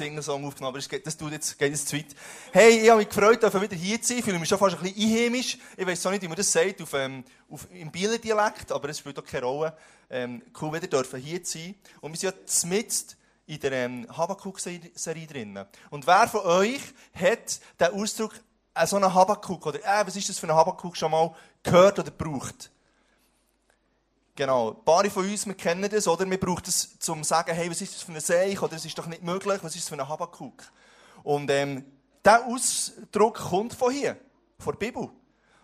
Singlesong aufgenommen, aber das tut jetzt, geht jetzt zu weit. Hey, ich habe mich gefreut, dass wieder hier zu sein. Ich fühle mich schon fast ein bisschen einheimisch. Ich weiß auch nicht, wie man das sagt, auf, ähm, auf, im Bieler Dialekt, aber es spielt auch keine Rolle. Ähm, cool, wieder dürfen hier zu sein. Und wir sind ja mitten in der ähm, Habakkuk-Serie drin. Und wer von euch hat den Ausdruck, äh, so einen Habakkuk, oder äh, was ist das für ein Habakkuk, schon mal gehört oder gebraucht? Genau. Ein paar von uns, wir kennen das, oder? Wir brauchen das, um zu sagen, hey, was ist das für ein Seich, oder es ist doch nicht möglich, was ist das für ein Habakkuk? Und, ähm, dieser Ausdruck kommt von hier, von der Bibel.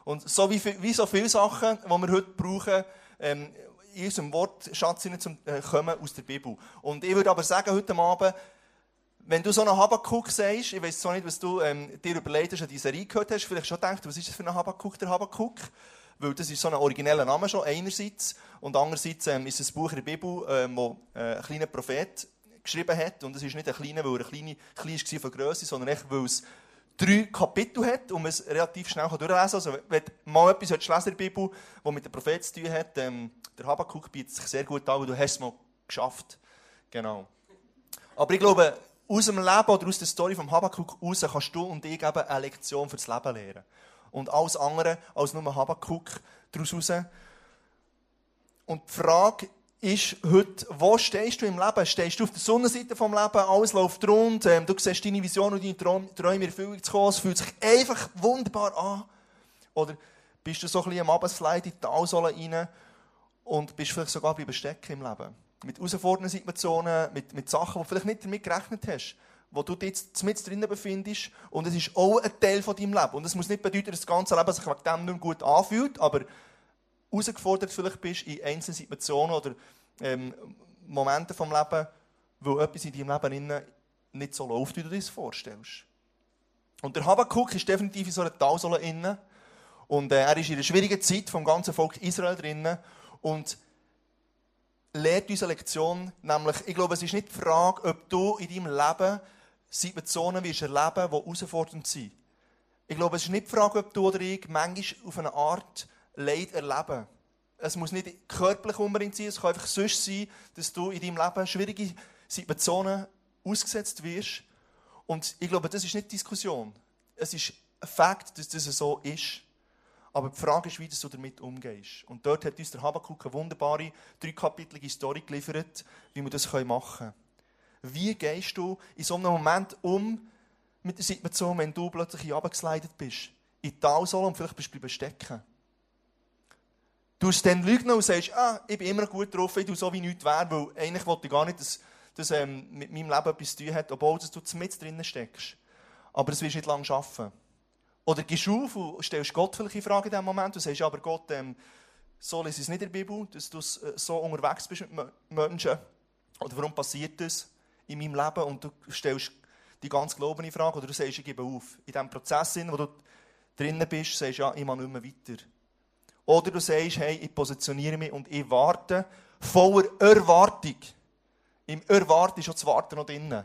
Und so wie, wie so viele Sachen, die wir heute brauchen, ähm, in unserem Wortschatz zum, äh, kommen aus der Bibel. Und ich würde aber sagen, heute Abend, wenn du so einen Habakkuk sagst, ich weiß zwar nicht, was du ähm, dir überlegt hast, an diese Serie gehört hast, vielleicht schon gedacht, was ist das für ein Habakkuk, der Habakkuk? Weil das ist so ein origineller Name schon, einerseits. Und andererseits ähm, ist es ein Buch in der Bibel, ähm, wo äh, ein kleiner Prophet geschrieben hat. Und es ist nicht ein kleiner, weil er klein, klein war von Größe, sondern echt, weil es drei Kapitel hat und man es relativ schnell durchlesen kann. Also, wenn du mal etwas in der Bibel, das mit dem Prophet zu tun hat, ähm, der Habakkuk bietet sich sehr gut an, weil du hast es mal geschafft. Genau. Aber ich glaube, aus dem Leben oder aus der Story vom Habakkuk raus kannst du und ich eben eine Lektion für das Leben lernen. Und alles andere als nur Habakkuk daraus raus. Und die Frage ist heute, wo stehst du im Leben? Stehst du auf der Sonnenseite vom Leben, alles läuft rund, ähm, du siehst deine Vision und deine Träume in Erfüllung zu kommen, es fühlt sich einfach wunderbar an. Oder bist du so ein bisschen am Abendslide in die Talsohle rein und bist vielleicht sogar bleiben stecken im Leben. Mit herausfordernden Situationen, mit, mit Sachen, wo du vielleicht nicht damit gerechnet hast, wo du jetzt mit drinnen befindest und es ist auch ein Teil von deinem Leben. Und es muss nicht bedeuten, dass das ganze Leben sich wegen dem nicht gut anfühlt, aber herausgefordert vielleicht bist in einzelnen Situationen oder ähm, Momente vom Leben, wo etwas in deinem Leben nicht so läuft, wie du dir das vorstellst. Und der Habakkuk ist definitiv in so einer Talsohle inne und äh, er ist in einer schwierigen Zeit vom ganzen Volk Israel drinnen und lehrt uns eine Lektion, nämlich, ich glaube, es ist nicht die Frage, ob du in deinem Leben Situationen wirst erleben, die herausfordernd sind. Ich glaube, es ist nicht die Frage, ob du oder ich manchmal auf eine Art Leid erleben. Es muss nicht körperlich unbedingt sein, es kann einfach sonst sein, dass du in deinem Leben schwierige Situationen ausgesetzt wirst. Und ich glaube, das ist nicht Diskussion. Es ist ein Fakt, dass das so ist. Aber die Frage ist, wie du damit umgehst. Und dort hat uns der Habakkuk eine wunderbare, dreikapitelige Story geliefert, wie wir das machen können. Wie gehst du in so einem Moment um mit der Situation, wenn du plötzlich abgeslidet bist? In die Talsohle und vielleicht bist du stecken. Du hast dann Lügen und sagst, ah, ich bin immer gut drauf, ich tue so wie nichts wäre, weil eigentlich wollte ich gar nicht, dass das ähm, mit meinem Leben etwas zu tun hat, obwohl du mit drinnen steckst. Aber es wirst nicht lange schaffen. Oder gehst du auf und stellst Gott vielleicht in Frage in diesem Moment und sagst, aber Gott, ähm, so lese es nicht in der Bibel, dass du äh, so unterwegs bist mit Menschen. Oder warum passiert das in meinem Leben? Und du stellst die ganze Glauben in Frage oder du sagst, ich gebe auf. In diesem Prozess, in wo du drinnen bist, sagst du, ja, ich mache nicht mehr weiter. Oder du sagst, hey, ich positioniere mich und ich warte voller Erwartung. Im Erwarten ist schon das Warten noch drinnen.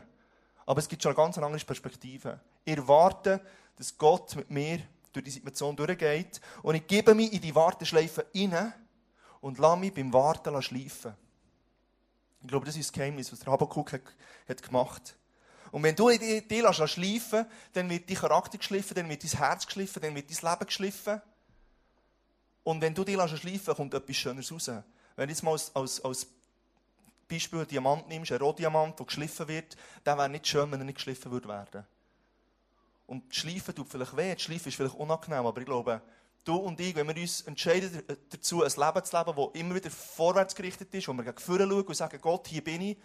Aber es gibt schon eine ganz andere Perspektive. Ich warte, dass Gott mit mir durch die Situation durchgeht und ich gebe mich in die Warteschleife rein und lasse mich beim Warten schleifen. Ich glaube, das ist das Geheimnis, was der Habakkuk hat, hat gemacht Und wenn du dich schleifen dann wird dein Charakter geschliffen, dann wird dein Herz geschliffen, dann wird dein Leben geschliffen. Und wenn du dich schleifen kommt etwas Schönes raus. Wenn du jetzt mal als, als, als Beispiel einen Diamant nimmst, einen Rohdiamant, der geschliffen wird, dann wäre nicht schön, wenn er nicht geschliffen würde werden. Und Schleifen tut vielleicht weh, Schleifen ist vielleicht unangenehm, aber ich glaube, du und ich, wenn wir uns entscheiden dazu, ein Leben zu leben, das immer wieder vorwärts gerichtet ist, wo wir gegen vorne schauen und sagen, Gott, hier bin ich,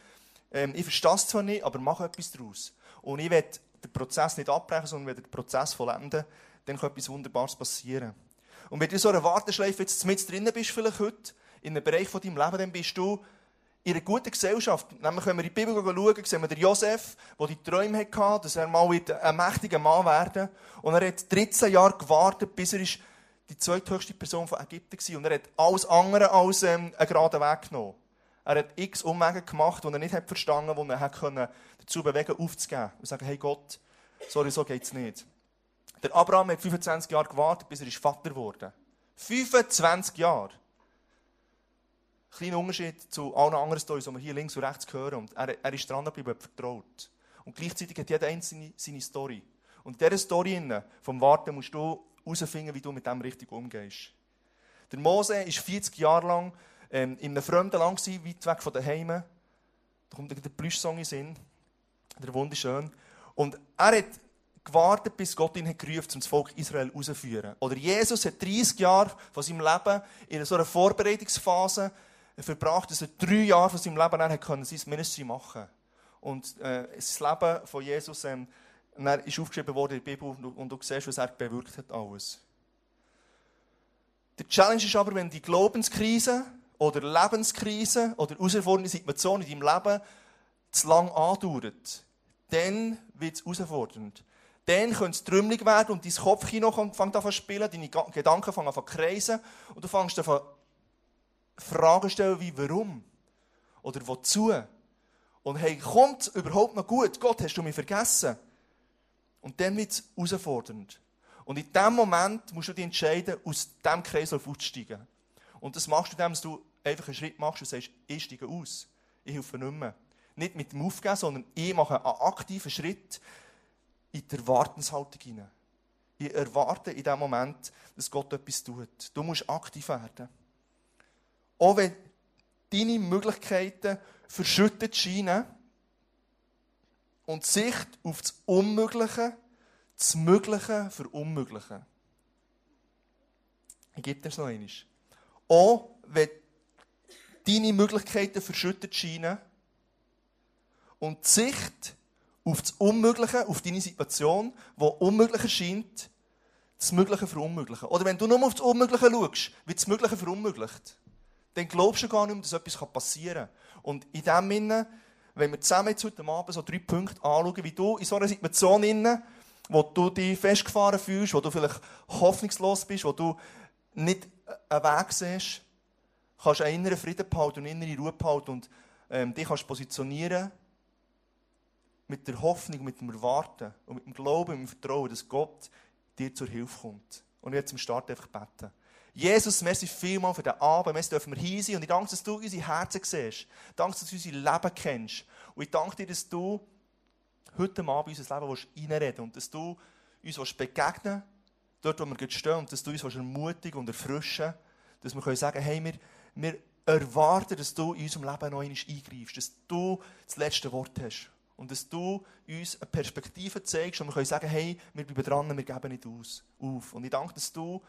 ähm, ich verstehe es zwar nicht, aber mache etwas daraus. Und ich will den Prozess nicht abbrechen, sondern will den Prozess vollenden, dann kann etwas Wunderbares passieren. Und wenn du in so einer Warteschleife jetzt mit drinnen bist, vielleicht heute, in einem Bereich von deinem Leben, dann bist du in einer guten Gesellschaft. Nämlich, wenn wir in die Bibel schauen, sehen wir den Josef, der die Träume hatte, dass er mal ein mächtiger Mann werden Und er hat 13 Jahre gewartet, bis er die zweithöchste Person von Ägypten war. Und er hat alles andere als ähm, einen geraden Weg genommen. Er hat x Umwege gemacht, die er nicht hat verstanden hat, die er hat dazu bewegen aufzugeben. Und sagen, hey Gott, sorry, so geht es nicht. Der Abraham hat 25 Jahre gewartet, bis er Vater wurde. 25 Jahre. Kleiner Unterschied zu allen anderen Storys, die wir hier links und rechts hören. Und er, er ist dran geblieben, vertraut. Und gleichzeitig hat jeder einzelne seine Story. Und in dieser Story vom Warten musst du herausfinden, wie du mit dem richtig umgehst. Der Mose war 40 Jahre lang ähm, in einem fremden Land, gewesen, weit weg von daheim. Da kommt der Plüschsong in den Sinn. Der wunderschön. Und er hat gewartet, bis Gott ihn hat gerufen, um das Volk Israel herauszuführen. Oder Jesus hat 30 Jahre von seinem Leben in so einer Vorbereitungsphase verbracht, dass er drei Jahre von seinem Leben her können, sein Ministry machen Und äh, das Leben von Jesus ähm, ist aufgeschrieben worden in der Bibel und du siehst, was er bewirkt hat alles. Der Challenge ist aber, wenn die Glaubenskrise oder Lebenskrise oder herausfordernde Situation in deinem Leben zu lang andauert, dann wird es herausfordernd. Dann könnte es trümmelig werden und dein Kopfkino fängt an zu spielen, deine Gedanken fangen an zu kreisen und du fängst an Fragen stellen wie warum oder wozu. Und hey, kommt überhaupt noch gut? Gott, hast du mich vergessen? Und dann wird es herausfordernd. Und in dem Moment musst du dich entscheiden, aus diesem Kreislauf auszusteigen. Und das machst du, indem du einfach einen Schritt machst und sagst, ich steige aus. Ich helfe nicht mehr. Nicht mit dem Aufgeben, sondern ich mache einen aktiven Schritt in die Erwartenshaltung hinein. Ich erwarte in dem Moment, dass Gott etwas tut. Du musst aktiv werden. Auch wenn deine Möglichkeiten verschüttet scheinen und Sicht auf das Unmögliche, das Mögliche verunmöglichen. Ich gebe dir noch einmal. Auch wenn deine Möglichkeiten verschüttet scheinen und die Sicht auf das Unmögliche, auf deine Situation, die unmöglich erscheint, das Mögliche verunmöglichen. Oder wenn du nur auf das Unmögliche schaust, wird das Mögliche verunmöglicht. Dann glaubst du gar nicht mehr, dass etwas passieren kann. Und in dem Sinne, wenn wir zusammen jetzt heute Abend so drei Punkte anschauen, wie du in so einer Situation innen, wo du dich festgefahren fühlst, wo du vielleicht hoffnungslos bist, wo du nicht einen Weg siehst, kannst du einen inneren Frieden behalten und innere Ruhe behalten und ähm, dich kannst positionieren mit der Hoffnung, mit dem Erwarten und mit dem Glauben, mit dem Vertrauen, dass Gott dir zur Hilfe kommt. Und werde zum Start einfach beten. Jesus, merci vielmal für den Abend. Merci dürfen wir hier sein. Und ich danke, dass du unsere Herzen siehst. Danke, dass du unser Leben kennst. Und ich danke dir, dass du heute Abend unser Leben reinreden willst. Und dass du uns begegnen dort, wo wir stehen. Und dass du uns ermutigen und erfrischen Dass wir sagen können, hey, wir, wir erwarten, dass du in unserem Leben noch einmal eingreifst. Dass du das letzte Wort hast. Und dass du uns eine Perspektive zeigst und wir können sagen, hey, wir bleiben dran, wir geben nicht aus, auf. Und ich danke, dass du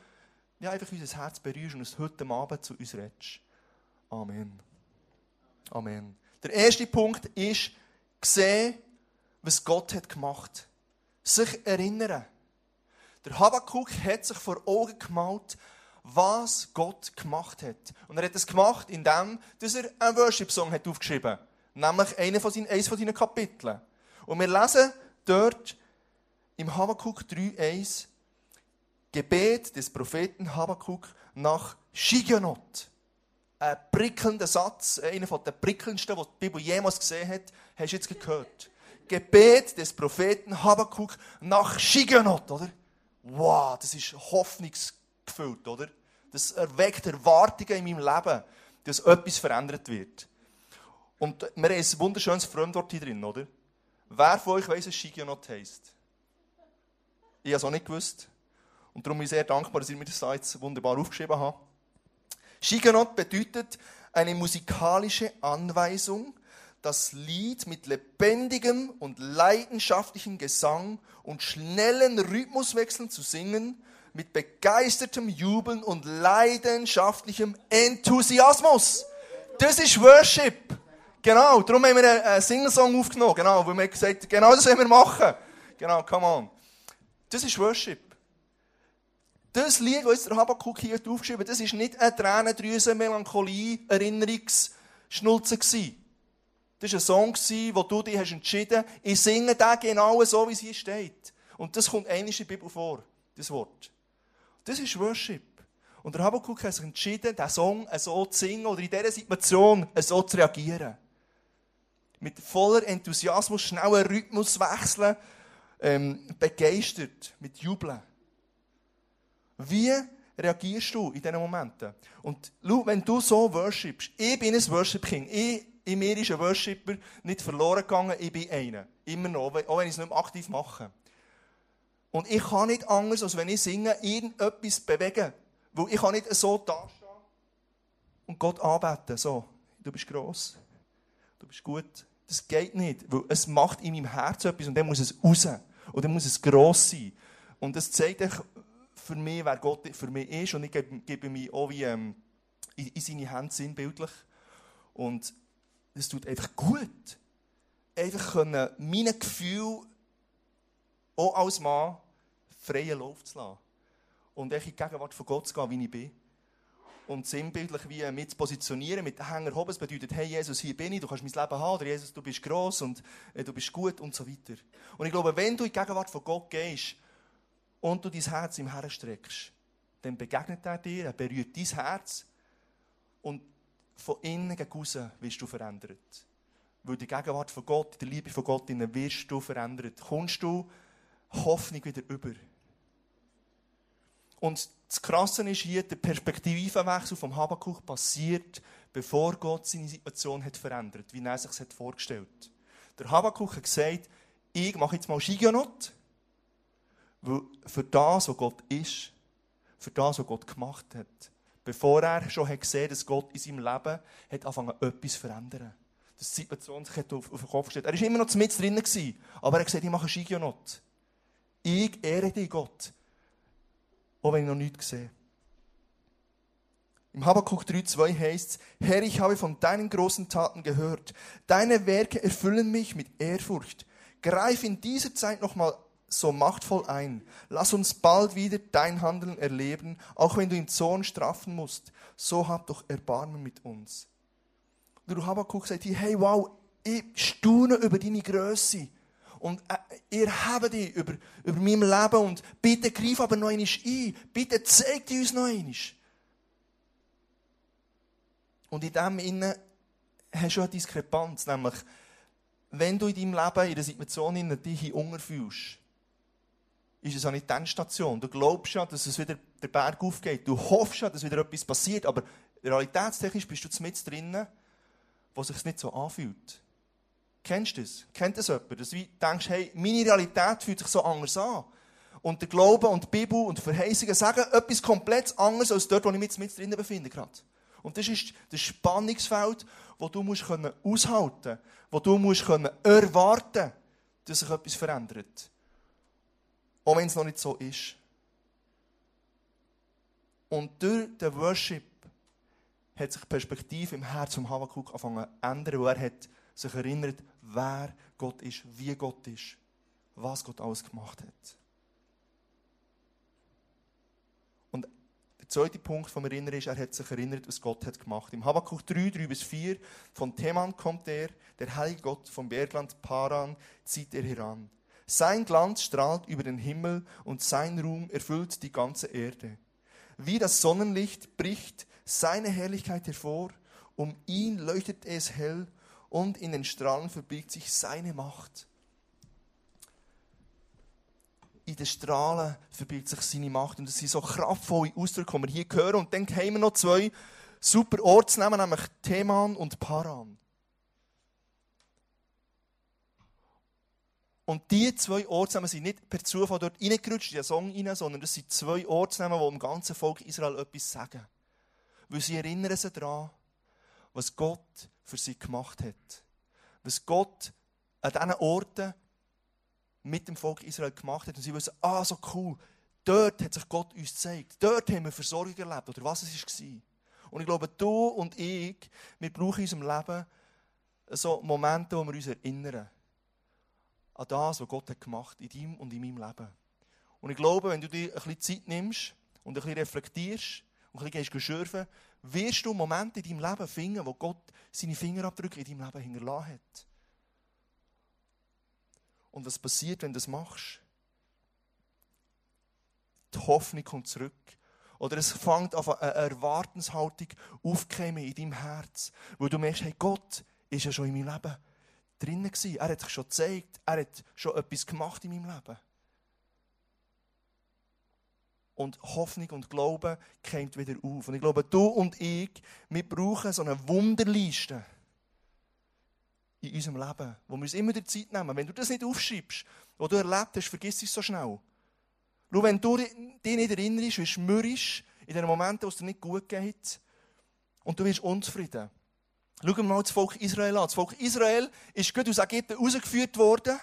ja, einfach unser Herz berührst und es heute Abend zu uns redest. Amen. Amen. Der erste Punkt ist, sehen, was Gott hat gemacht. Sich erinnern. Der Habakkuk hat sich vor Augen gemalt, was Gott gemacht hat. Und er hat es gemacht, indem dass er einen Worship-Song aufgeschrieben hat nämlich eines von seinen, eines von seinen Kapiteln. Und wir lesen dort im Habakkuk 3,1 Gebet des Propheten Habakkuk nach Shigionot. Ein prickelnder Satz, einer der prickelndsten, die die Bibel jemals gesehen hat, hast du jetzt gehört. Gebet des Propheten Habakkuk nach Shigionot, oder? Wow, das ist hoffnungsgefüllt, oder? Das erweckt Erwartungen in meinem Leben, dass etwas verändert wird. Und wir haben ein wunderschönes Fremdwort hier drin, oder? Wer von euch weiss, was Shigionot heisst? Ich habe es auch nicht gewusst. Und darum bin ich sehr dankbar, dass ihr mir das jetzt wunderbar aufgeschrieben habt. Shigionot bedeutet eine musikalische Anweisung, das Lied mit lebendigem und leidenschaftlichem Gesang und schnellen Rhythmuswechseln zu singen, mit begeistertem Jubeln und leidenschaftlichem Enthusiasmus. Das ist Worship. Genau, darum haben wir einen Singlesong aufgenommen. Genau, wo wir gesagt haben, genau das wollen wir machen. Genau, come on. Das ist Worship. Das Lied, das der Habakkuk hier aufgeschrieben hat, das war nicht eine Tränendrüse, Melancholie, Erinnerungsschnulze. Das war ein Song, wo du dich hast entschieden hast, ich singe den genau so, wie es hier steht. Und das kommt eigentlich in der Bibel vor, das Wort. Das ist Worship. Und der Habakkuk hat sich entschieden, diesen Song so zu singen oder in dieser Situation so zu reagieren mit voller Enthusiasmus, schneller Rhythmus wechseln, ähm, begeistert, mit Jubeln. Wie reagierst du in diesen Momenten? Und schau, wenn du so worshipst, ich bin ein Worship King, ich, In mir ist ein Worshipper nicht verloren gegangen, ich bin einer. Immer noch, auch wenn ich es nicht mehr aktiv mache. Und ich kann nicht anders, als wenn ich singe, irgendetwas bewegen. Weil ich kann nicht so dastehen und Gott anbeten. So, du bist gross, du bist gut. Das geht nicht, weil es macht in meinem Herzen etwas und dann muss es raus. Und dann muss es gross sein. Und das zeigt euch für mich, wer Gott für mich ist. Und ich gebe, gebe mich auch wie ähm, in, in seine Hände sinnbildlich. Und es tut einfach gut. Einfach können, meine Gefühle auch als Mann freien Lauf zu lassen. Und in die Gegenwart von Gott zu gehen, wie ich bin. Und sinnbildlich wie mit zu positionieren, mit Hänger oben. Das bedeutet, hey Jesus, hier bin ich, du kannst mein Leben haben. Oder Jesus, du bist gross und äh, du bist gut und so weiter. Und ich glaube, wenn du in die Gegenwart von Gott gehst und du dein Herz ihm herstreckst, dann begegnet er dir, er berührt dein Herz und von innen gegen außen wirst du verändert. Weil die Gegenwart von Gott, die Liebe von Gott, innen wirst du verändert. Kommst du Hoffnung wieder über. Und das Krasse ist hier, der Perspektivenwechsel vom Habakkuk passiert, bevor Gott seine Situation hat verändert, wie er sich vorgestellt hat. Der Habakkuk hat gesagt, ich mache jetzt mal Shigonot, für das, was Gott ist, für das, was Gott gemacht hat, bevor er schon hat gesehen dass Gott in seinem Leben hat angefangen, etwas zu verändern. Die Situation sich auf, auf den Kopf gestellt Er war immer noch mit drinnen, aber er hat gesagt, ich mache Shigionot. Ich ehre dich, Gott. Auch wenn ich noch nichts sehe. Im Habakkuk 3,2 heißt es, Herr, ich habe von deinen großen Taten gehört. Deine Werke erfüllen mich mit Ehrfurcht. Greif in dieser Zeit nochmal so machtvoll ein. Lass uns bald wieder dein Handeln erleben, auch wenn du im Zorn strafen musst. So hab doch Erbarmen mit uns. Der Habakkuk sagt hier, hey, wow, ich staune über deine Größe. Und äh, ihr habt die über, über mein Leben und bitte greif aber noch einmal ein. Bitte zeig die uns noch einmal. Und in dem Innen hast du eine Diskrepanz, nämlich, wenn du in deinem Leben in der Situation in dich hier fühlst, ist es auch nicht deine Station. Du glaubst ja, dass es wieder der Berg aufgeht. Du hoffst ja, dass wieder etwas passiert, aber realitätstechnisch bist du mit drinnen, wo sich nicht so anfühlt. Kennst du das? Kennt das jemand? Dass du denkst, hey, meine Realität fühlt sich so anders an. Und der Glaube und die Bibel und die Verheißungen sagen etwas komplett anderes als dort, wo ich mich mit drinnen befinde gerade. Und das ist das Spannungsfeld, wo du musst können aushalten, wo du musst können erwarten, dass sich etwas verändert. Auch wenn es noch nicht so ist. Und durch den Worship hat sich die Perspektive im Herzen vom Habakkuk angefangen zu ändern, wo er hat sich erinnert, wer Gott ist, wie Gott ist, was Gott alles gemacht hat. Und der zweite Punkt vom Erinnern ist, er hat sich erinnert, was Gott hat gemacht. Im Habakkuk 3, 3 bis 4, von Teman kommt er, der heilige Gott vom Bergland Paran, zieht er heran. Sein Glanz strahlt über den Himmel und sein Ruhm erfüllt die ganze Erde. Wie das Sonnenlicht bricht seine Herrlichkeit hervor, um ihn leuchtet es hell und in den Strahlen verbirgt sich seine Macht. In den Strahlen verbirgt sich seine Macht. Und das sind so kraftvolle Ausdrücke, die wir hier hören. Und dann haben wir noch zwei super Ortsnamen, nämlich Teman und Paran. Und diese zwei Ortsnamen sind nicht per Zufall dort reingerutscht in den Song rein, sondern das sind zwei Ortsnamen, die dem ganzen Volk Israel etwas sagen. Weil sie erinnern sich daran, was Gott für sie gemacht hat. Was Gott an diesen Orten mit dem Volk Israel gemacht hat. Und sie wissen, ah, so cool, dort hat sich Gott uns gezeigt. Dort haben wir Versorgung erlebt, oder was es war. Und ich glaube, du und ich, wir brauchen in unserem Leben so Momente, wo wir uns erinnern an das, was Gott hat gemacht in deinem und in meinem Leben. Und ich glaube, wenn du dir ein bisschen Zeit nimmst und ein bisschen reflektierst und ein bisschen schürfen wirst du Momente in deinem Leben finden, wo Gott seine Fingerabdrücke in deinem Leben hinterlassen hat. Und was passiert, wenn du das machst? Die Hoffnung kommt zurück. Oder es fängt an eine Erwartenshaltung aufzukommen in deinem Herz. Wo du merkst, hey, Gott ist ja schon in meinem Leben gewesen. Er hat sich schon gezeigt. Er hat schon etwas gemacht in meinem Leben und Hoffnung und Glauben kommt wieder auf. Und ich glaube, du und ich, wir brauchen so eine Wunderliste in unserem Leben, wo wir uns immer die Zeit nehmen. Wenn du das nicht aufschreibst, was du erlebt hast, vergiss es so schnell. Schau, wenn du dich nicht erinnerst, wirst du mürrisch in den Momenten, wo es dir nicht gut geht und du wirst unzufrieden. Schauen wir mal das Volk Israel an. Das Volk Israel ist gut aus Ägypten rausgeführt worden.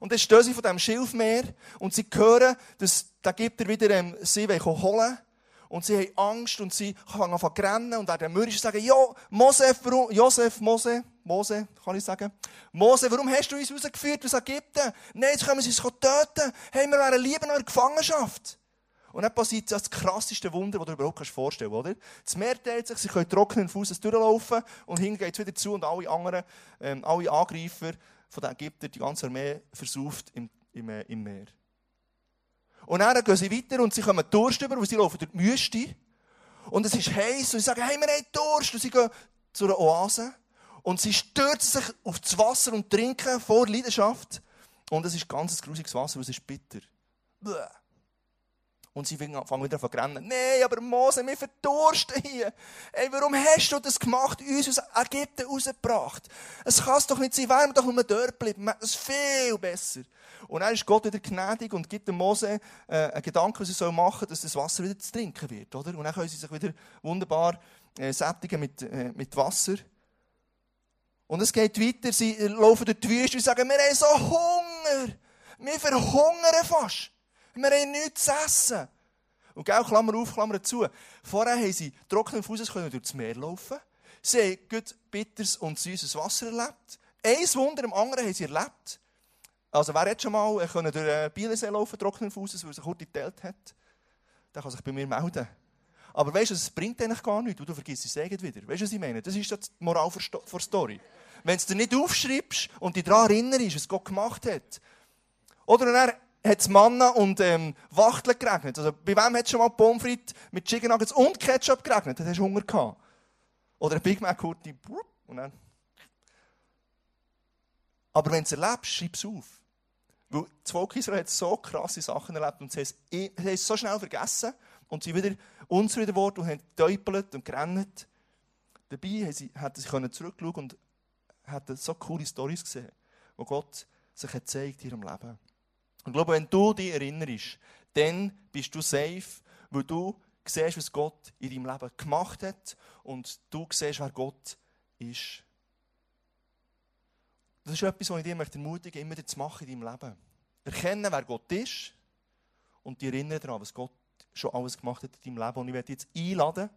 Und dann stehen sie von diesem Schilfmeer und sie hören, dass die Ägypter wieder ähm, sie holen. Und sie haben Angst und sie fangen an zu rennen und werden mürrisch sagen, Jo, Mose, warum, Josef, Mose, Mose, kann ich sagen, Mose, warum hast du uns rausgeführt aus Ägypten? Nein, jetzt können wir uns töten. Hey, wir wären lieber noch in Gefangenschaft. Und dann passiert das krasseste Wunder, das du dir überhaupt vorstellen kannst? Das Meer teilt sich, sie können trockenen Fußes durchlaufen und hinten geht es wieder zu und alle anderen, ähm, alle Angreifer von den Ägyptern, die ganze Armee versauft im, im, äh, im Meer. Und dann gehen sie weiter und sie kommen Durst über, weil sie laufen durch die Wüste. Und es ist heiß und sie sagen, hey, wir haben Durst. Und sie gehen zu einer Oase. Und sie stürzen sich auf das Wasser und trinken vor Leidenschaft. Und es ist ganz grusiges Wasser, weil es ist bitter. Bäh. Und sie fangen wieder an zu. Nein, aber Mose, wir verdursten hier. Ey, warum hast du das gemacht, uns aus Ägypten rausgebracht? Es kann doch nicht sein, wären wir doch nur dort bleiben. Das ist viel besser. Und dann ist Gott wieder gnädig und gibt dem Mose äh, einen Gedanken, was er machen soll, dass das Wasser wieder zu trinken wird. Oder? Und dann können sie sich wieder wunderbar äh, sättigen mit, äh, mit Wasser. Und es geht weiter, sie laufen durch die Wüste und sagen, wir haben so Hunger. Wir verhungern fast. Wir haben nichts zu essen. Und gell, Klammer auf, Klammer zu. Vorher haben sie trockenen Fußes durch das Meer laufen. Sie haben gut bitteres und süßes Wasser erlebt. Ein Wunder am anderen haben sie erlebt. Also wer hat schon mal äh, können durch den Bielensee laufen, trockenen Fußes, weil er sich kurz geteilt hat? Der kann sich bei mir melden. Aber weißt du, es bringt eigentlich gar nichts. Du, vergisst es wieder. Weißt du, was ich meine? Das ist die Moral der Story. Wenn du es dir nicht aufschreibst und dich daran erinnerst, was Gott gemacht hat. Oder dann hat es Manna und ähm, Wachteln geregnet. Also, bei wem hat schon mal Pommes frites mit Chicken Nuggets und Ketchup geregnet? Dann hast du Hunger gehabt. Oder ein Big Mac Kurti. Und dann. Aber wenn du es erlebst, schreib es auf. Weil das Volk Israel hat so krasse Sachen erlebt und sie haben es so schnell vergessen und sie wieder unzufrieden geworden und haben getäupelt und gerannt. Dabei hätten sie zurückschauen und hätten so coole Storys gesehen, wo Gott sich hat gezeigt in ihrem Leben. Und ich glaube, wenn du dich erinnerst, dann bist du safe, weil du siehst, was Gott in deinem Leben gemacht hat und du siehst, wer Gott ist. Das ist etwas, was ich dir ermutige, immer zu machen in deinem Leben. Erkennen, wer Gott ist und dich erinnern daran, was Gott schon alles gemacht hat in deinem Leben. Und ich werde dich jetzt einladen.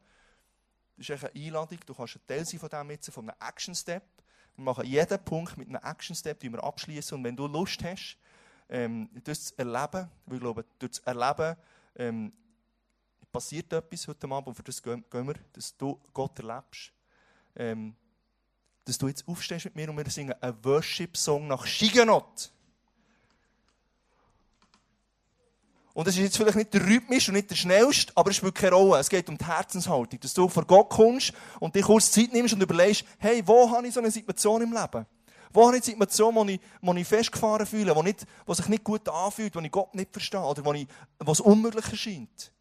Das ist eine Einladung. Du kannst ein Teil sein von dem jetzt, von einem Action-Step. Wir machen jeden Punkt mit einem Action-Step, den wir abschließen. Und wenn du Lust hast, ähm, das zu erleben, weil ich glaube, durch das Erleben ähm, passiert etwas heute Abend und für das gehen, wir, dass du Gott erlebst. Ähm, dass du jetzt aufstehst mit mir und wir singen einen Worship-Song nach Shiganot. Und es ist jetzt vielleicht nicht der rhythmisch und nicht der schnellste, aber es spielt keine Rolle. Es geht um die Herzenshaltung. Dass du vor Gott kommst und dir kurz Zeit nimmst und überlegst, hey, wo habe ich so eine Situation im Leben? Wo habe ich eine Situation, wo ich, wo ich festgefahren fühle, wo, nicht, wo sich nicht gut anfühlt, wo ich Gott nicht verstehe oder wo, ich, wo es unmöglich erscheint?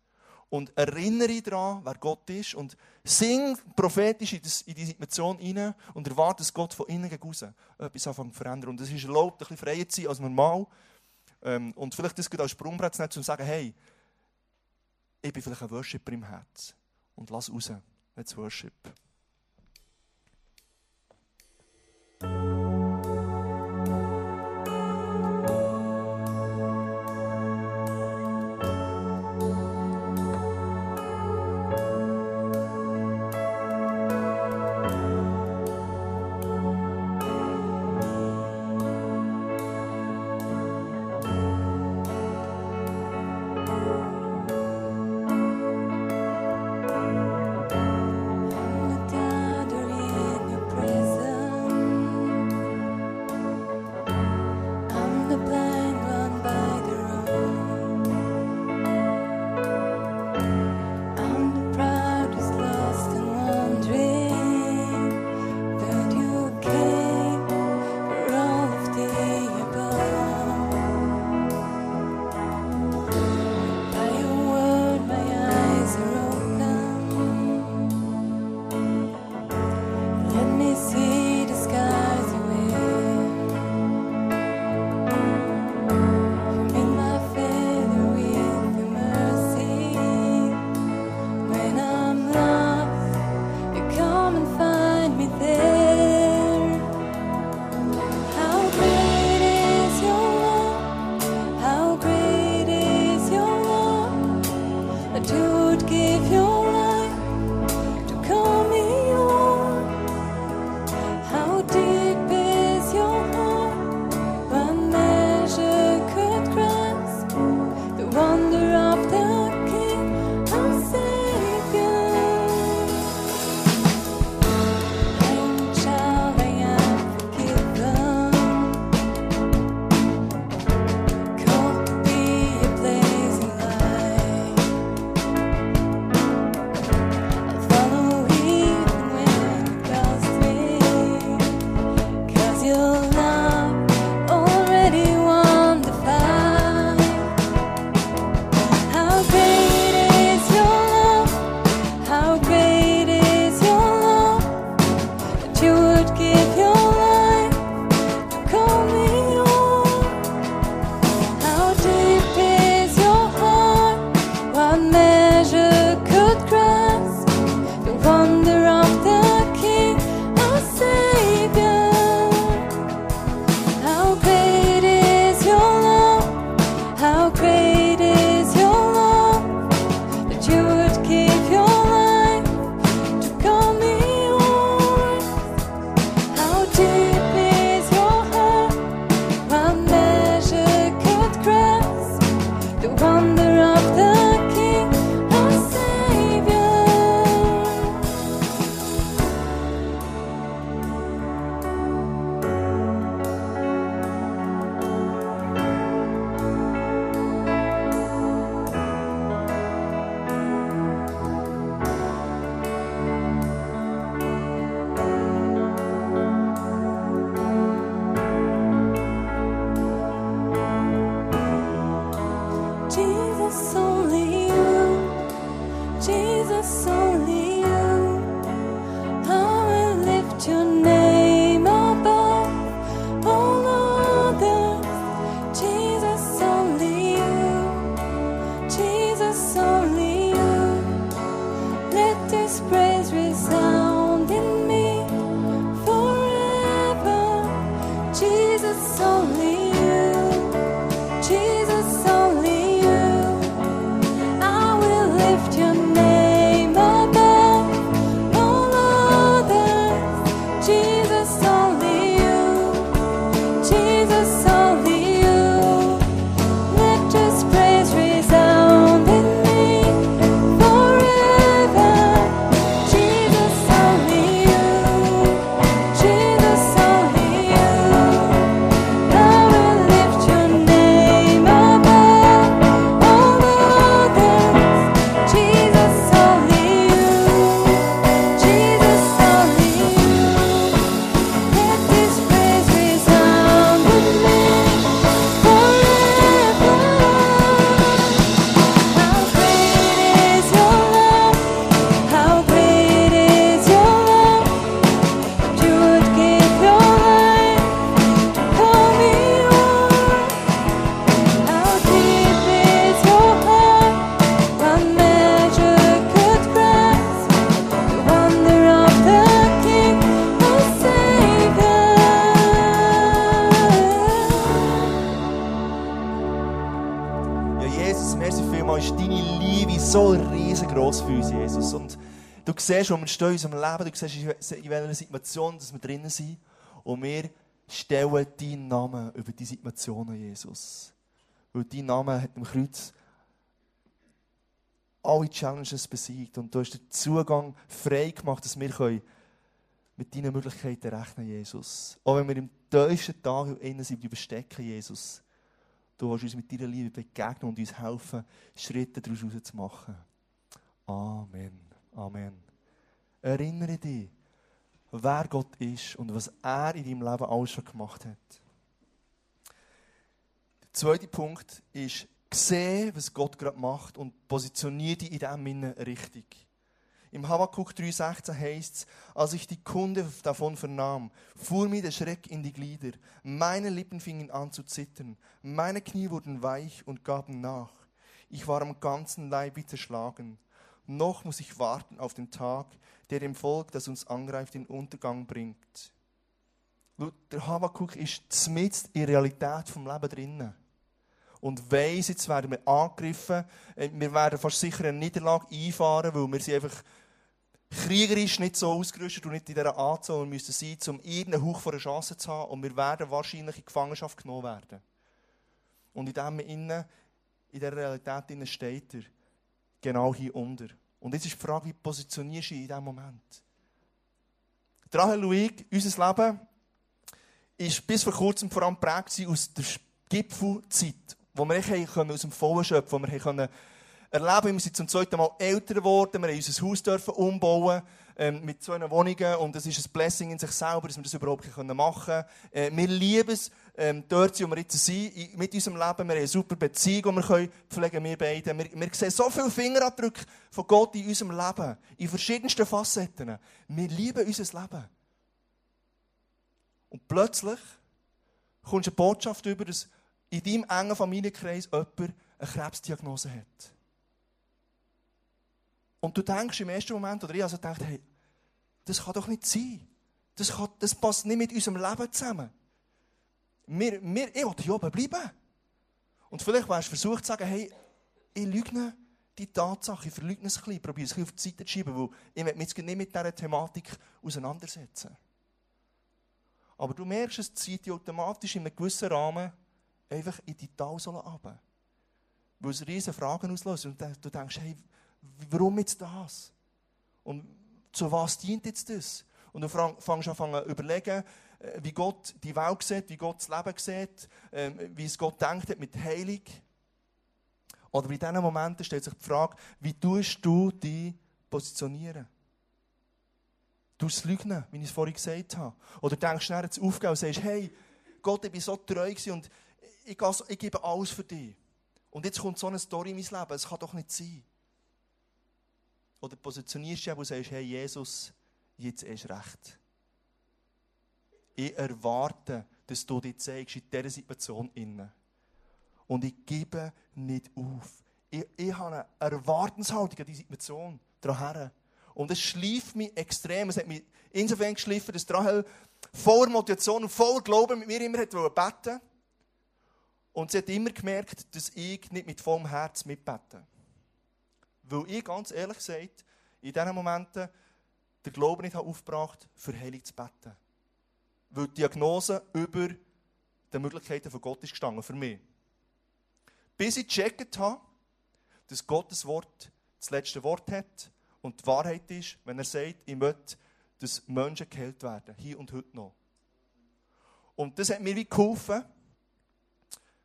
Und erinnere daran, wer Gott ist und sing prophetisch in, das, in die Situation hinein und erwarte, dass Gott von innen gegen etwas anfängt zu verändern. Und es ist erlaubt, ein bisschen freier zu sein als normal. Ähm, und vielleicht das als Sprungbrett zu nehmen, zu sagen, hey, ich bin vielleicht ein Worshipper im Herz. Und lass raus, let's worship. Siehst, wo wir stehen in unserem Leben, du siehst, in welcher Situation dass wir drinnen sind. Und wir stellen deinen Namen über die Situationen, Jesus. Weil dein Name hat am Kreuz alle Challenges besiegt. Und du hast den Zugang frei gemacht, dass wir mit deinen Möglichkeiten rechnen, Jesus. Auch wenn wir im tiefsten Tag innen sind, bleiben stecken, Jesus. Du willst uns mit deiner Liebe begegnen und uns helfen, Schritte daraus machen. Amen. Amen. Erinnere dich, wer Gott ist und was er in deinem Leben alles schon gemacht hat. Der zweite Punkt ist, sehen, was Gott gerade macht und positioniere dich in dem Sinne richtig. Im Habakkuk 3,16 heißt es, als ich die Kunde davon vernahm, fuhr mir der Schreck in die Glieder. Meine Lippen fingen an zu zittern. Meine Knie wurden weich und gaben nach. Ich war am ganzen Leib zerschlagen. Noch muss ich warten auf den Tag, der dem Volk, das uns angreift, den Untergang bringt. Der Habakkuk ist mitten in der Realität vom Leben drinnen und weiss, jetzt werden wir angegriffen. Äh, wir werden fast sicher eine Niederlage einfahren, weil wir sind einfach kriegerisch nicht so ausgerüstet und nicht in dieser Anzahl müssen sein, um irgendeinen Hauch von einer Chance zu haben. Und wir werden wahrscheinlich in Gefangenschaft genommen werden. Und in dem innen, in dieser Realität innen steht er genau hier unter. Und jetzt ist die Frage, wie positionierst du dich in diesem Moment? Rahel und ich, unser Leben, ist bis vor kurzem vor allem geprägt aus der Gipfelzeit wo wir können aus dem Vollen schöpfen wo wir können erleben Wir sind zum zweiten Mal älter geworden, wir haben unser Haus dürfen umbauen ähm, mit zwei Wohnungen und es ist ein Blessing in sich selber, dass wir das überhaupt machen können. Äh, wir lieben es, ähm, dort, wo wir jetzt sind, mit unserem Leben. Wir haben eine super Beziehung, die wir können pflegen wir beide. Wir, wir sehen so viele Fingerabdrücke von Gott in unserem Leben, in verschiedensten Facetten. Wir lieben unser Leben. Und plötzlich kommst du eine Botschaft über, dass in deinem engen Familienkreis jemand eine Krebsdiagnose hat. Und du denkst im ersten Moment, oder ich also gedacht, hey, das kann doch nicht sein. Das, kann, das passt nicht mit unserem Leben zusammen. Wir, wir, ich will hier oben bleiben. Und vielleicht wärst du versucht zu sagen, hey, ich lügne die Tatsache, ich verleugne es ein bisschen, probiere es ein bisschen auf die Seite zu schieben, weil ich mich jetzt nicht mit dieser Thematik auseinandersetzen. Aber du merkst, es zieht dich automatisch in einem gewissen Rahmen einfach in die Talsohle runter. Weil es riesige Fragen auslöst. Und du denkst, hey, warum jetzt das? Und zu was dient jetzt das? Und du fängst an zu überlegen, äh, wie Gott die Welt sieht, wie Gott das Leben sieht, ähm, wie es Gott denkt mit Heilung. Oder in diesen Momenten stellt sich die Frage, wie tust du dich positionieren? Du es leugnen, wie ich es vorhin gesagt habe. Oder denkst du schnell zu aufgehen und sagst, hey, Gott, ich war so treu und ich, ich gebe alles für dich. Und jetzt kommt so eine Story in mein Leben. Es kann doch nicht sein. Oder positionierst du dich und sagst, hey Jesus, jetzt ist recht. Ich erwarte, dass du dich zeigst in dieser Situation. Innen. Und ich gebe nicht auf. Ich, ich habe eine Erwartenshaltung an diese Situation daher. Und es schlieft mich extrem. Es hat mich insofern geschliffen, dass Rahel voller Motivation und voller Glauben mit mir immer beten wollte. Und sie hat immer gemerkt, dass ich nicht mit vollem Herz mitbete. Weil ich ganz ehrlich gesagt, in diesen Momenten den Glauben nicht aufgebracht habe, für Heilung zu beten. Weil die Diagnose über die Möglichkeiten von Gott ist gestanden, für mich. Bis ich gecheckt habe, dass Gottes Wort das letzte Wort hat und die Wahrheit ist, wenn er sagt, ich möchte, dass Menschen geheilt werden, hier und heute noch. Und das hat mir wie geholfen,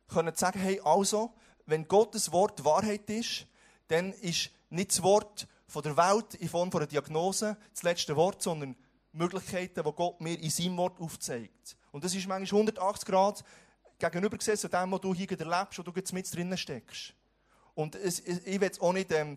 können sagen, hey, also, wenn Gottes Wort Wahrheit ist, dann ist nicht das Wort von der Welt in Form einer Diagnose das letzte Wort, sondern Möglichkeiten, die Gott mir in seinem Wort aufzeigt. Und das ist manchmal 180 Grad gegenübergesetzt dem, was du hier erlebst, wo du jetzt mit drinnen steckst. Und es, ich will es auch nicht ähm,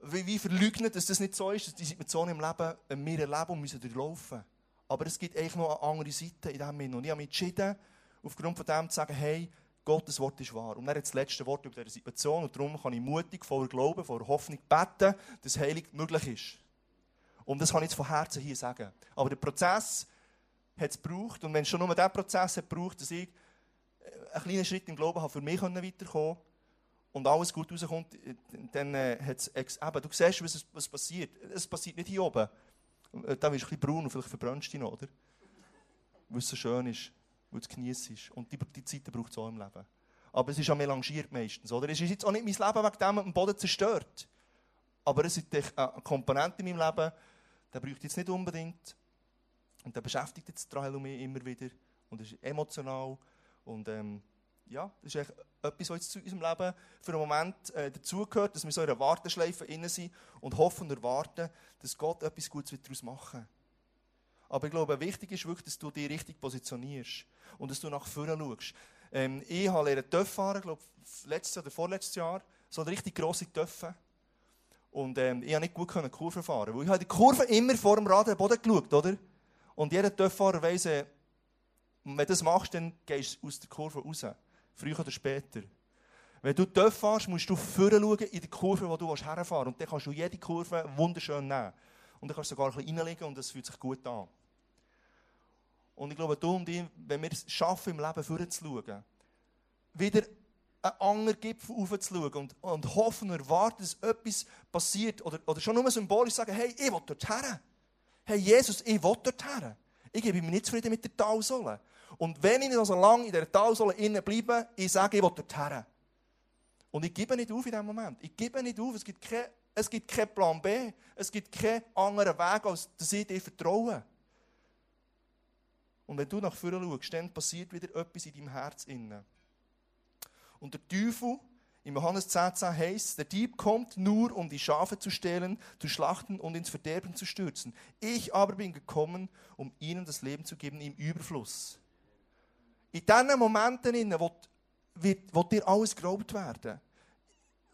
wie, wie verleugnen, dass das nicht so ist, dass die Situation im Leben äh, wir erleben und müssen durchlaufen. Aber es gibt eigentlich noch eine andere Seite in diesem Moment. Und ich habe mich entschieden, aufgrund von dem zu sagen, hey, Gottes Wort ist wahr. Und er hat das letzte Wort über diese Situation. Und darum kann ich mutig, voller Glauben, voller Hoffnung beten, dass Heilung möglich ist. Und das kann ich jetzt von Herzen hier sagen. Aber der Prozess hat es gebraucht. Und wenn es schon nur diesen Prozess hat gebraucht, dass ich einen kleinen Schritt im Glauben habe für mich weiterkommen und alles gut rauskommt, dann äh, hat es eben, du siehst, was, was passiert. Es passiert nicht hier oben. Äh, da wirst du ein bisschen braun und vielleicht verbrennst du dich noch, oder? Weil es so schön ist, weil es genießt ist. Und die, die Zeit braucht es auch im Leben. Aber es ist auch melangiert meistens, oder? Es ist jetzt auch nicht mein Leben wegen dem am Boden zerstört. Aber es ist eine Komponente in meinem Leben, der braucht jetzt nicht unbedingt. Und der beschäftigt jetzt Rahel und mich immer wieder. Und ist emotional. Und ähm, ja, das ist etwas, was jetzt zu unserem Leben für einen Moment äh, dazugehört, dass wir so in einer Warteschleife sind und hoffen und erwarten, dass Gott etwas Gutes daraus machen wird. Aber ich glaube, wichtig ist wirklich, dass du dich richtig positionierst und dass du nach vorne schaust. Ähm, ich habe lernen fahren, glaube letztes oder vorletztes Jahr, so eine richtig grosse TÜV. Und ähm, ich konnte nicht gut können Kurven fahren, weil ich habe die Kurve immer vor dem Rad Boden geschaut, oder? Und jeder TÜV-Fahrer weiss, äh, wenn du das machst, dann gehst du aus der Kurve raus. Früher oder später. Wenn du TÜV fährst, musst du vorne schauen in die Kurve, wo du herfahren willst. Und dann kannst du jede Kurve wunderschön nehmen. Und dann kannst du sogar ein bisschen reinlegen und das fühlt sich gut an. Und ich glaube, du und ich, wenn wir es schaffen, im Leben vorzuschauen, wieder einen anderen Gipfel aufzuschauen und, und hoffen und erwarten, dass etwas passiert, oder, oder schon nur symbolisch sagen, hey, ich will dort her. Hey, Jesus, ich will dort her. Ich gebe mir nicht zufrieden mit der Talsohle. Und wenn ich nicht so lange in dieser Talsohle innen bleibe, ich sage, ich will dort her. Und ich gebe nicht auf in diesem Moment. Ich gebe nicht auf. Es gibt, kein, keinen Plan B. Es gibt keinen anderen Weg, als dass ich dir vertraue. Und wenn du nach vorne schaust, dann passiert wieder etwas in deinem Herz innen. Und der Teufel, in Johannes 10, 10 heißt der Dieb kommt nur, um die Schafe zu stehlen, zu schlachten und ins Verderben zu stürzen. Ich aber bin gekommen, um ihnen das Leben zu geben im Überfluss. In diesen Momenten, in wo, wird, dir alles geglaubt werden.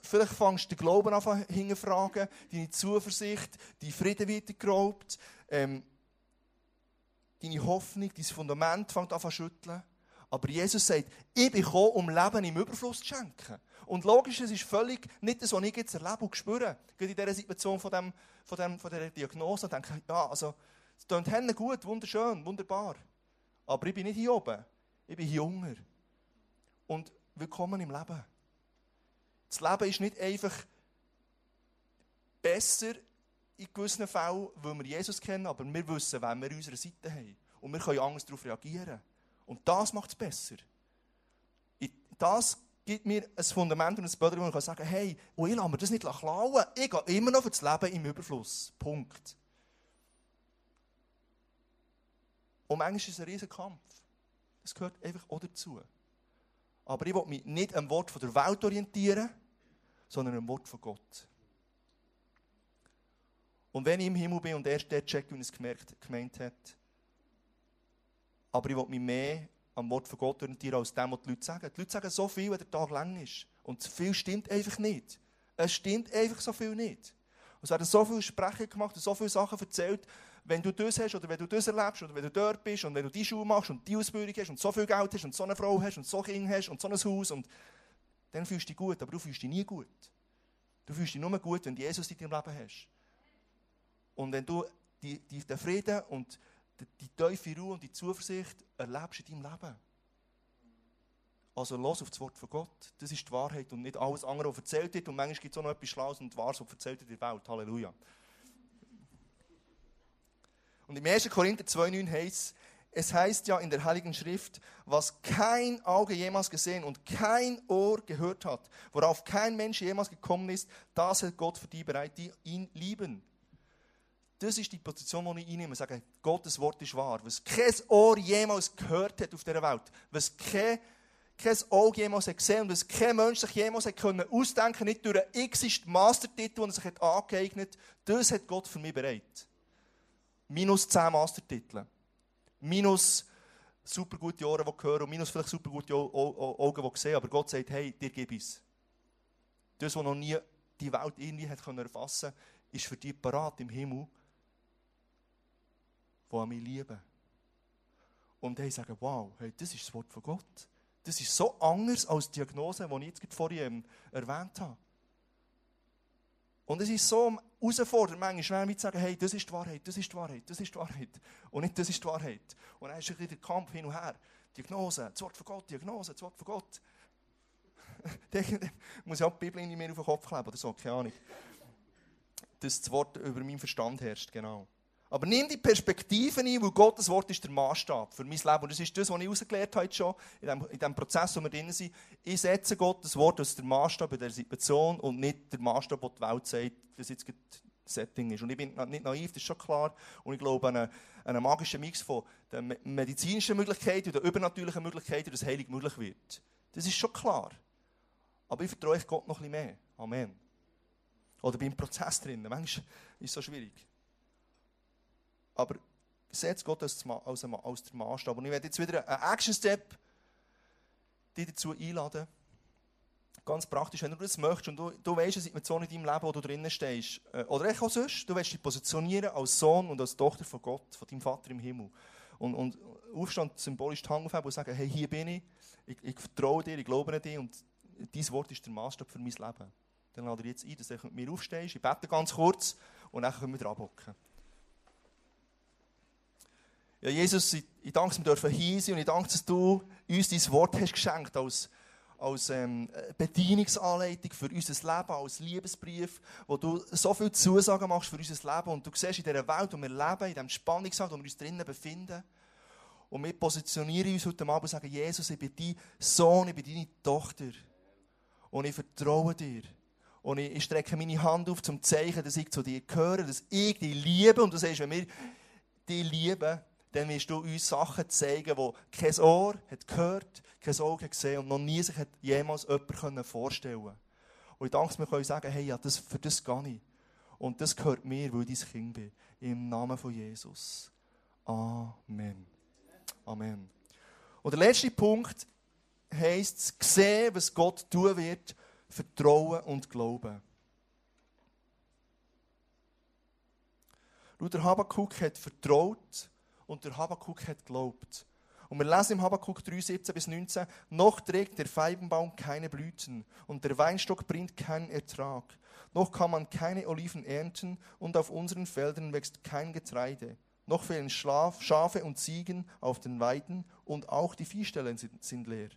Vielleicht fängst du den Glauben an hinterfragen, deine Zuversicht, dein Frieden wird geglaubt. Ähm, deine Hoffnung, dein Fundament fängt an zu schütteln. Aber Jesus sagt, ich bin gekommen, um Leben im Überfluss zu schenken. Und logisch, es ist völlig nicht das, was ich jetzt erlebe und spüre. Gerade in dieser Situation von, dem, von, dem, von dieser Diagnose denke ich, ja, also, es klingt gut, wunderschön, wunderbar. Aber ich bin nicht hier oben. Ich bin hier unten. Und willkommen im Leben. Das Leben ist nicht einfach besser in gewissen Fällen, weil wir Jesus kennen, aber wir wissen, wenn wir unsere Seite haben. Und wir können anders darauf reagieren. Und das macht es besser. Das gibt mir ein Fundament und ein Böder, wo ich kann sagen hey, und ich lasse mir das nicht klauen. Ich gehe immer noch für das Leben im Überfluss. Punkt. Und manchmal ist es ein riesiger Kampf. Das gehört einfach auch dazu. Aber ich will mich nicht am Wort der Welt orientieren, sondern am Wort von Gott. Und wenn ich im Himmel bin und erst dort checke, wie es gemerkt, gemeint hat, aber ich will mich mehr am Wort von Gott orientieren, als dem, was die Leute sagen. Die Leute sagen so viel, wenn der Tag lang ist. Und viel stimmt einfach nicht. Es stimmt einfach so viel nicht. Und es werden so viele Sprecher gemacht und so viele Sachen erzählt, wenn du das hast oder wenn du das erlebst oder wenn du dort bist und wenn du die Schuhe machst und die Ausbildung hast und so viel Geld hast und so eine Frau hast und so Kinder hast und so ein Haus und dann fühlst du dich gut, aber du fühlst dich nie gut. Du fühlst dich nur gut, wenn du Jesus in deinem Leben hast. Und wenn du die, die, den Frieden und die, die tiefe Ruhe und die Zuversicht erlebst in deinem Leben. Also los auf das Wort von Gott. Das ist die Wahrheit und nicht alles andere, was erzählt wird. Und manchmal gibt es auch noch etwas Schlaues und Wahres, was erzählt wird in der Welt. Halleluja. Und im 1. Korinther 2,9 heißt es, heißt ja in der Heiligen Schrift, was kein Auge jemals gesehen und kein Ohr gehört hat, worauf kein Mensch jemals gekommen ist, das hält Gott für die bereit, die ihn lieben. Das ist die Position, die ich einnehme. Sage, Gottes Wort ist wahr. Was kein Ohr jemals gehört hat auf dieser Welt, was kein, kein Auge jemals hat gesehen und was kein Mensch sich jemals hat können ausdenken nicht durch einen x Mastertitel, den er sich hat angeeignet das hat Gott für mich bereit. Minus 10 Mastertitel. Minus super gute Ohren, die hören und minus vielleicht super gute Augen, die sehen. Aber Gott sagt, hey, dir gebe es. Das, was noch nie die Welt irgendwie hat erfassen konnte, ist für dich parat im Himmel die mich lieben. Und die sagen, wow, hey, das ist das Wort von Gott. Das ist so anders als die Diagnose, die ich jetzt vorhin ähm, erwähnt habe. Und es ist so herausfordernd, manchmal mit zu sagen, hey, das ist die Wahrheit, das ist die Wahrheit, das ist die Wahrheit. Und nicht, das ist die Wahrheit. Und dann ist ein der Kampf hin und her. Diagnose, das Wort von Gott, Diagnose, das Wort von Gott. muss ich auch die Bibel nicht mehr auf den Kopf kleben oder so, keine Ahnung. Dass das Wort über meinen Verstand herrscht, genau. Aber nimm die Perspektive ein, weil Gottes Wort ist der Maßstab für mein Leben. Und das ist das, was ich herausgelernt habe schon, in dem, in dem Prozess, wo wir drin sind. Ich setze Gottes Wort als der Maßstab in der Situation und nicht der Maßstab, den die Welt sagt, dass jetzt Setting ist. Und ich bin nicht naiv, das ist schon klar. Und ich glaube an einen, einen magischen Mix von den medizinischen Möglichkeiten und den übernatürlichen Möglichkeiten, dass Heilig möglich wird. Das ist schon klar. Aber ich vertraue Gott noch ein bisschen mehr. Amen. Oder bin im Prozess drin. Manchmal ist es so schwierig. Aber setzt Gott als, als, als der Maßstab. Und ich werde jetzt wieder einen Action-Step dazu einladen. Ganz praktisch, wenn du das möchtest und du, du weißt, eine Situation in deinem Leben, wo du drinnen stehst, äh, oder auch sonst, du willst dich positionieren als Sohn und als Tochter von Gott, von deinem Vater im Himmel. Und, und Aufstand symbolisch die Hand aufheben und sagen, hey, hier bin ich, ich, ich vertraue dir, ich glaube an dich und dein Wort ist der Maßstab für mein Leben. Dann lade ich jetzt ein, dass du mit mir aufstehst, ich bete ganz kurz und dann können wir dran bocken. Ja, Jesus, ich, ich danke, dass wir dürfen hier sein und ich danke, dass du uns dein Wort hast geschenkt als, als ähm, Bedienungsanleitung für unser Leben, als Liebesbrief, wo du so viele Zusagen machst für unser Leben und du siehst in dieser Welt, wo wir leben, in diesem Spannungsfeld, wo wir uns drinnen befinden. Und wir positionieren uns heute Abend und sagen, Jesus, ich bin dein Sohn, ich bin deine Tochter. Und ich vertraue dir. Und ich, ich strecke meine Hand auf zum Zeichen, dass ich zu dir gehöre, dass ich dich liebe. Und du sagst, wenn wir dich lieben, dann wirst du uns Sachen zeigen, die kein Ohr hat gehört, kein Auge gesehen und noch nie sich jemals jemand vorstellen konnte. Und ich danke, wir können sagen, hey, ja, das, für das gehe ich. Und das gehört mir, weil ich dein Kind bin. Im Namen von Jesus. Amen. Amen. Und der letzte Punkt heisst, sehen, was Gott tun wird, vertrauen und glauben. Luther Habakkuk hat vertraut und der Habakkuk hat geglaubt. Und wir lesen im Habakkuk 3, 17 bis 19, noch trägt der Feigenbaum keine Blüten und der Weinstock bringt keinen Ertrag. Noch kann man keine Oliven ernten und auf unseren Feldern wächst kein Getreide. Noch fehlen Schlaf, Schafe und Ziegen auf den Weiden und auch die Viehstellen sind, sind leer.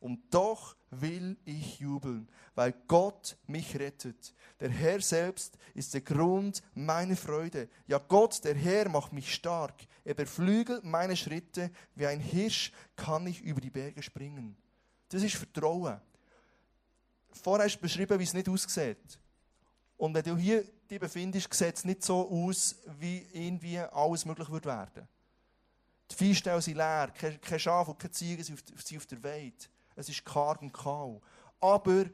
Und doch will ich jubeln, weil Gott mich rettet. Der Herr selbst ist der Grund meiner Freude. Ja, Gott, der Herr, macht mich stark. Er beflügelt meine Schritte. Wie ein Hirsch kann ich über die Berge springen. Das ist Vertrauen. Vorher hast du beschrieben, wie es nicht aussieht. Und wenn du hier dich befindest, sieht es nicht so aus, wie irgendwie alles möglich wird werden. Die Viehstellen sind leer, kein Schaf und keine Ziegen sind auf der Weide es ist karg und kahl. Aber,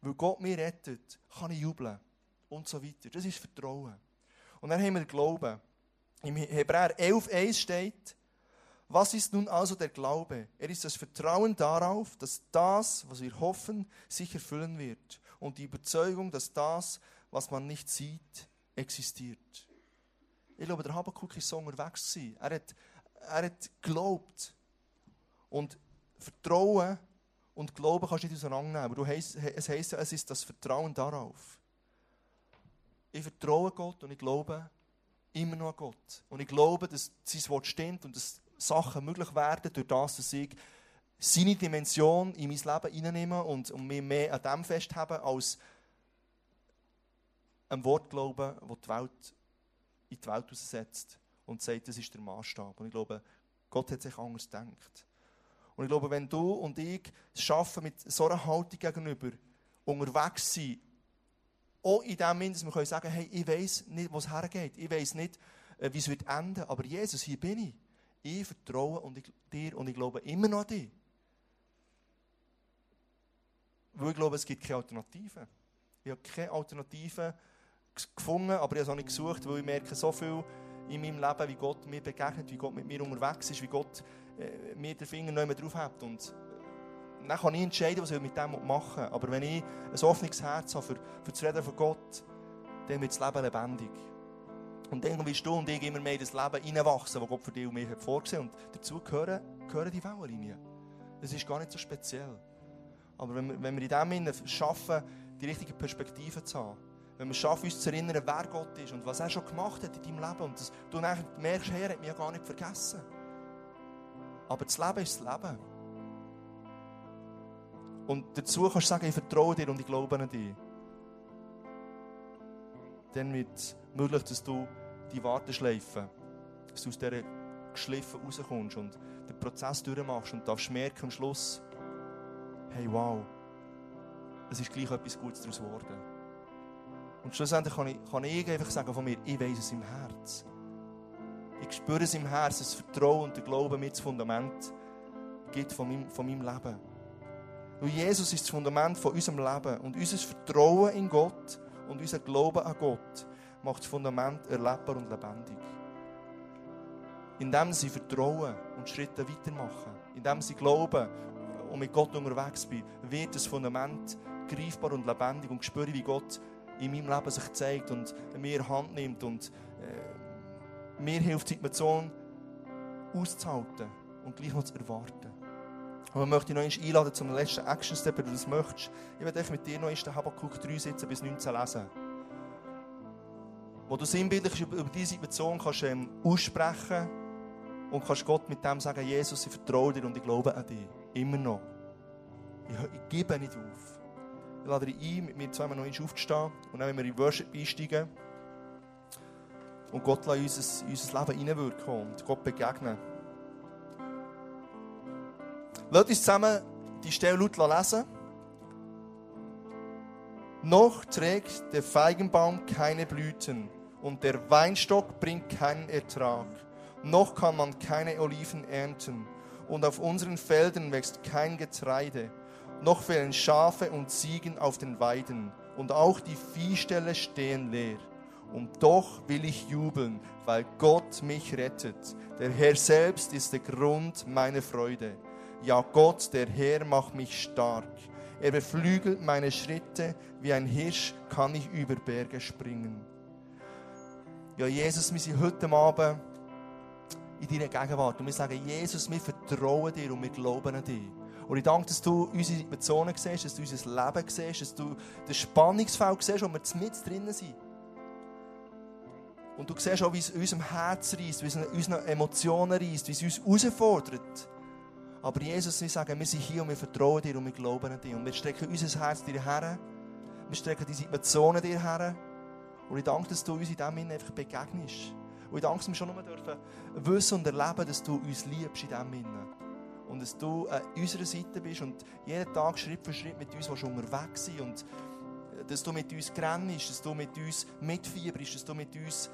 weil Gott mich rettet, kann ich jubeln. Und so weiter. Das ist Vertrauen. Und dann haben wir Glauben. Im Hebräer 11,1 steht, was ist nun also der Glaube? Er ist das Vertrauen darauf, dass das, was wir hoffen, sich erfüllen wird. Und die Überzeugung, dass das, was man nicht sieht, existiert. Ich glaube, der Habakkuk ist so unterwegs. Er hat, er hat geglaubt. Und Vertrauen und Glauben kannst du nicht auseinandernehmen. Du heisst, es heisst ja, es ist das Vertrauen darauf. Ich vertraue Gott und ich glaube immer noch an Gott. Und ich glaube, dass sein Wort stimmt und dass Sachen möglich werden, durch das, dass ich seine Dimension in mein Leben hineinnehme und, mich mehr an dem festhabe, als ein Wort glauben, das die Welt in die Welt aussetzt und sagt, das ist der Maßstab. Und ich glaube, Gott hat sich anders gedacht. Und ich glaube, wenn du und ich es schaffen, mit so einer Haltung gegenüber unterwegs sind, auch in dem Sinne, dass wir können sagen hey, ich weiß nicht, wo es hergeht. Ich weiß nicht, äh, wie es wird enden. Aber Jesus, hier bin ich. Ich vertraue und ich, dir und ich glaube immer noch an dich. Weil ich glaube, es gibt keine Alternative. Ich habe keine Alternative gefunden, aber ich habe es auch nicht gesucht, weil ich merke so viel in meinem Leben, wie Gott mir begegnet, wie Gott mit mir unterwegs ist, wie Gott mir den Finger nicht mehr drauf hat. Und äh, dann kann ich entscheiden, was ich mit dem machen will. Aber wenn ich ein offenes Herz habe für, für das Reden von Gott, dann wird das Leben lebendig. Und dann wirst du und ich immer mehr in das Leben hineinwachsen, das Gott für dich und mich hat vorgesehen Und dazu gehören, gehören die Wellenlinien. Das ist gar nicht so speziell. Aber wenn wir, wenn wir in dem schaffen, die richtige Perspektive zu haben, wenn wir schaffen, uns zu erinnern, wer Gott ist und was er schon gemacht hat in deinem Leben und dass du merkst, hey, er hat mich ja gar nicht vergessen. Aber das Leben ist das Leben. Und dazu kannst du sagen, ich vertraue dir und ich glaube an dich. Dann wird es möglich, dass du die Warteschleife, dass du aus dieser geschliffen rauskommst und den Prozess durchmachst und darfst merken am Schluss, hey, wow, es ist gleich etwas Gutes daraus geworden. Und schlussendlich kann ich, kann ich einfach sagen von mir, ich weiß es im Herz. Ich spüre es im Herz, das Vertrauen und der Glaube mit das Fundament gibt von meinem, von meinem Leben. Weil Jesus ist das Fundament von unserem Leben und unser Vertrauen in Gott und unser Glauben an Gott macht das Fundament erlebbar und lebendig. Indem sie vertrauen und Schritte weitermachen, indem sie glauben und mit Gott unterwegs sind, wird das Fundament greifbar und lebendig und spüre, wie Gott in meinem Leben sich zeigt und mir Hand nimmt und äh, mir hilft, die Situation auszuhalten und gleich noch zu erwarten. Und ich möchte dich noch einladen zum letzten Action Step, wenn du das möchtest. Ich werde mit dir noch den Habakkuk 3 sitzen bis 19 lesen. Wo du sinnbildlich über diese Situation kannst, ähm, aussprechen und kannst Gott mit dem sagen, Jesus, ich vertraue dir und ich glaube an dich. Immer noch. Ich, ich gebe nicht auf. Ich lade dich ein, mit mir zweimal noch aufzustehen und dann, wenn wir in Worship einsteigen und Gott in unser, unser Leben hineinwirken und Gott begegnen. Lass uns zusammen die Stelle laut lesen. Noch trägt der Feigenbaum keine Blüten und der Weinstock bringt keinen Ertrag. Noch kann man keine Oliven ernten und auf unseren Feldern wächst kein Getreide. Noch fehlen Schafe und Ziegen auf den Weiden und auch die Viehställe stehen leer. Und doch will ich jubeln, weil Gott mich rettet. Der Herr selbst ist der Grund meiner Freude. Ja, Gott, der Herr, macht mich stark. Er beflügelt meine Schritte, wie ein Hirsch kann ich über Berge springen. Ja, Jesus, wir sind heute Abend in deiner Gegenwart und wir sagen, Jesus, wir vertrauen dir und wir glauben an dich. Und ich danke, dass du unsere Situationen siehst, dass du unser Leben siehst, dass du das Spannungsfeld siehst, wo wir mit drinnen sind. Und du siehst auch, wie es unserem Herz reist, wie es unsere Emotionen reist, wie es uns herausfordert. Aber Jesus, wir sagen, wir sind hier und wir vertrauen dir und wir glauben an dich. Und wir strecken unser Herz dir her. Wir strecken die Situationen dir her. Und ich danke, dass du uns in dem Sinne einfach begegnest. Und ich danke, dass wir schon nur dürfen wissen und erleben, dass du uns liebst in dem Sinne. Und dass du an unserer Seite bist und jeden Tag Schritt für Schritt mit uns schon unterwegs sind. Und dass du mit uns grennst, dass du mit uns mitfieberst, dass du mit uns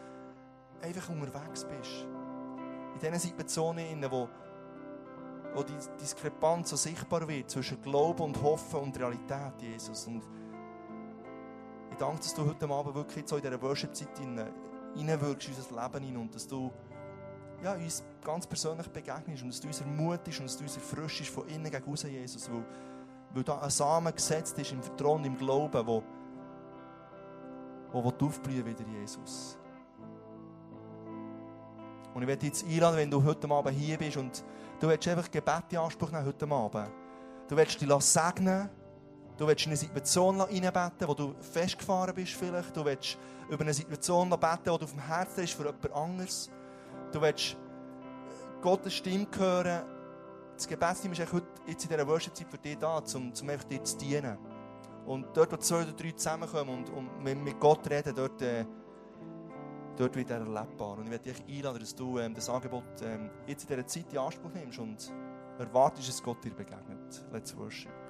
einfach unterwegs bist. In diesen Situationen, wo wo die Diskrepanz so sichtbar wird zwischen Glauben und Hoffen und Realität, Jesus. Und ich danke, dass du heute Abend wirklich so in dieser Worship-Zeit hineinwirkst in unser Leben hinein und dass du ja, uns ganz persönlich begegnest und dass du uns ermutigst und dass du uns erfrischst von innen gegen außen, Jesus. Weil, weil da ein Samen gesetzt ist im Vertrauen, im Glauben, wo, wo, wo aufblühen wieder, Jesus. Und ich werde dich jetzt einladen, wenn du heute Abend hier bist und Du willst einfach Gebet in Anspruch nehmen heute Abend. Du willst dich segnen. Du willst in eine Situation reinbeten, wo du festgefahren bist vielleicht. Du willst über eine Situation beten, die auf dem Herzen ist für jemand anderes. Du willst äh, Gottes Stimme hören. Das Gebetsteam ist heute jetzt in dieser Worship-Zeit für dich da, um, um einfach dir zu dienen. Und dort, wo zwei oder drei zusammenkommen und, und mit Gott reden, dort... Äh, dort wird er erlebbar. Und ich werde dich einladen, dass du ähm, das Angebot ähm, jetzt in dieser Zeit in Anspruch nimmst und erwartest, dass Gott dir begegnet. Let's worship.